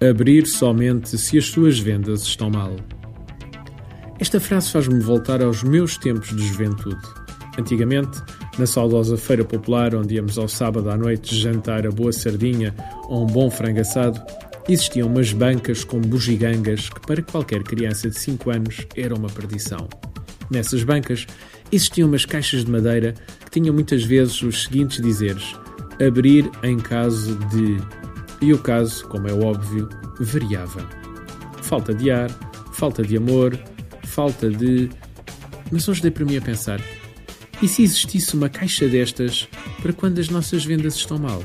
Abrir somente se as suas vendas estão mal. Esta frase faz-me voltar aos meus tempos de juventude. Antigamente, na saudosa feira popular, onde íamos ao sábado à noite jantar a boa sardinha ou um bom frango assado, existiam umas bancas com bugigangas que, para qualquer criança de 5 anos, era uma perdição. Nessas bancas existiam umas caixas de madeira que tinham muitas vezes os seguintes dizeres: abrir em caso de e o caso, como é óbvio, variava. Falta de ar, falta de amor, falta de. Mas hoje dei para mim a pensar: e se existisse uma caixa destas para quando as nossas vendas estão mal?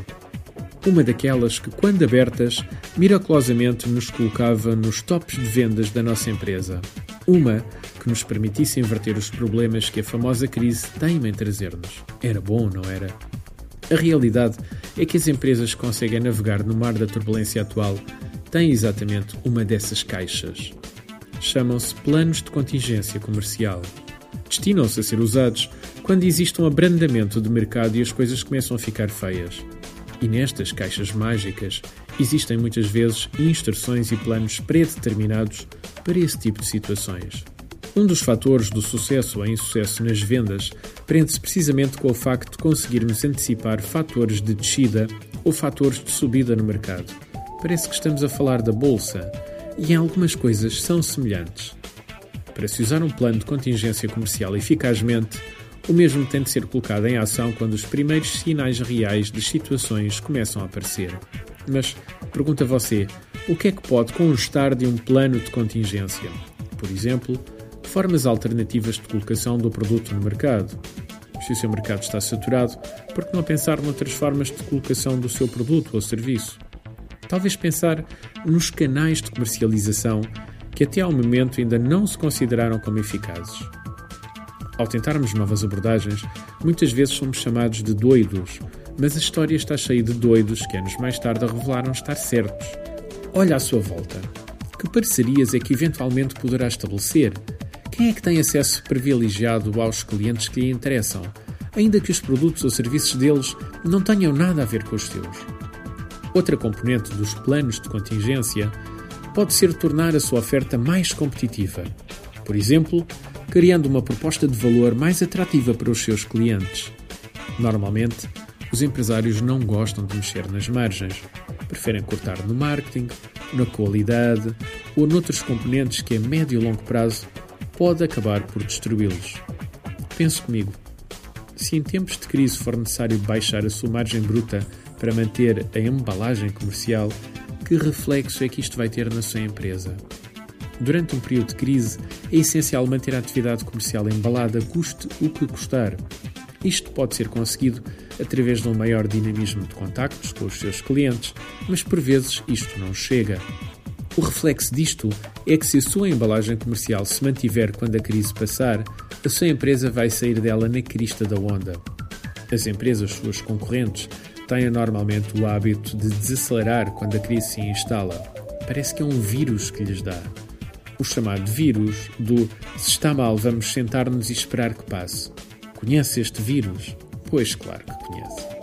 Uma daquelas que, quando abertas, miraculosamente nos colocava nos tops de vendas da nossa empresa. Uma que nos permitisse inverter os problemas que a famosa crise teima em trazer-nos. Era bom, não era? A realidade é que as empresas que conseguem navegar no mar da turbulência atual têm exatamente uma dessas caixas. Chamam-se planos de contingência comercial. Destinam-se a ser usados quando existe um abrandamento de mercado e as coisas começam a ficar feias. E nestas caixas mágicas existem muitas vezes instruções e planos predeterminados para esse tipo de situações. Um dos fatores do sucesso ou insucesso nas vendas prende-se precisamente com o facto de conseguirmos antecipar fatores de descida ou fatores de subida no mercado. Parece que estamos a falar da bolsa e em algumas coisas são semelhantes. Para se usar um plano de contingência comercial eficazmente, o mesmo tem de ser colocado em ação quando os primeiros sinais reais de situações começam a aparecer. Mas, pergunta você, o que é que pode constar de um plano de contingência? Por exemplo, formas alternativas de colocação do produto no mercado. Se o seu mercado está saturado, por que não pensar noutras formas de colocação do seu produto ou serviço? Talvez pensar nos canais de comercialização que até ao momento ainda não se consideraram como eficazes. Ao tentarmos novas abordagens, muitas vezes somos chamados de doidos, mas a história está cheia de doidos que anos mais tarde revelaram estar certos. Olha à sua volta. Que parcerias é que eventualmente poderá estabelecer quem é que tem acesso privilegiado aos clientes que lhe interessam, ainda que os produtos ou serviços deles não tenham nada a ver com os seus? Outra componente dos planos de contingência pode ser tornar a sua oferta mais competitiva. Por exemplo, criando uma proposta de valor mais atrativa para os seus clientes. Normalmente, os empresários não gostam de mexer nas margens. Preferem cortar no marketing, na qualidade ou noutros componentes que a médio e longo prazo pode acabar por destruí-los. Pense comigo. Se em tempos de crise for necessário baixar a sua margem bruta para manter a embalagem comercial, que reflexo é que isto vai ter na sua empresa? Durante um período de crise, é essencial manter a atividade comercial embalada, custe o que custar. Isto pode ser conseguido através de um maior dinamismo de contactos com os seus clientes, mas por vezes isto não chega. O reflexo disto é que se a sua embalagem comercial se mantiver quando a crise passar, a sua empresa vai sair dela na crista da onda. As empresas, suas concorrentes, têm normalmente o hábito de desacelerar quando a crise se instala. Parece que é um vírus que lhes dá. O chamado vírus do se está mal, vamos sentar-nos e esperar que passe. Conhece este vírus? Pois claro que conhece.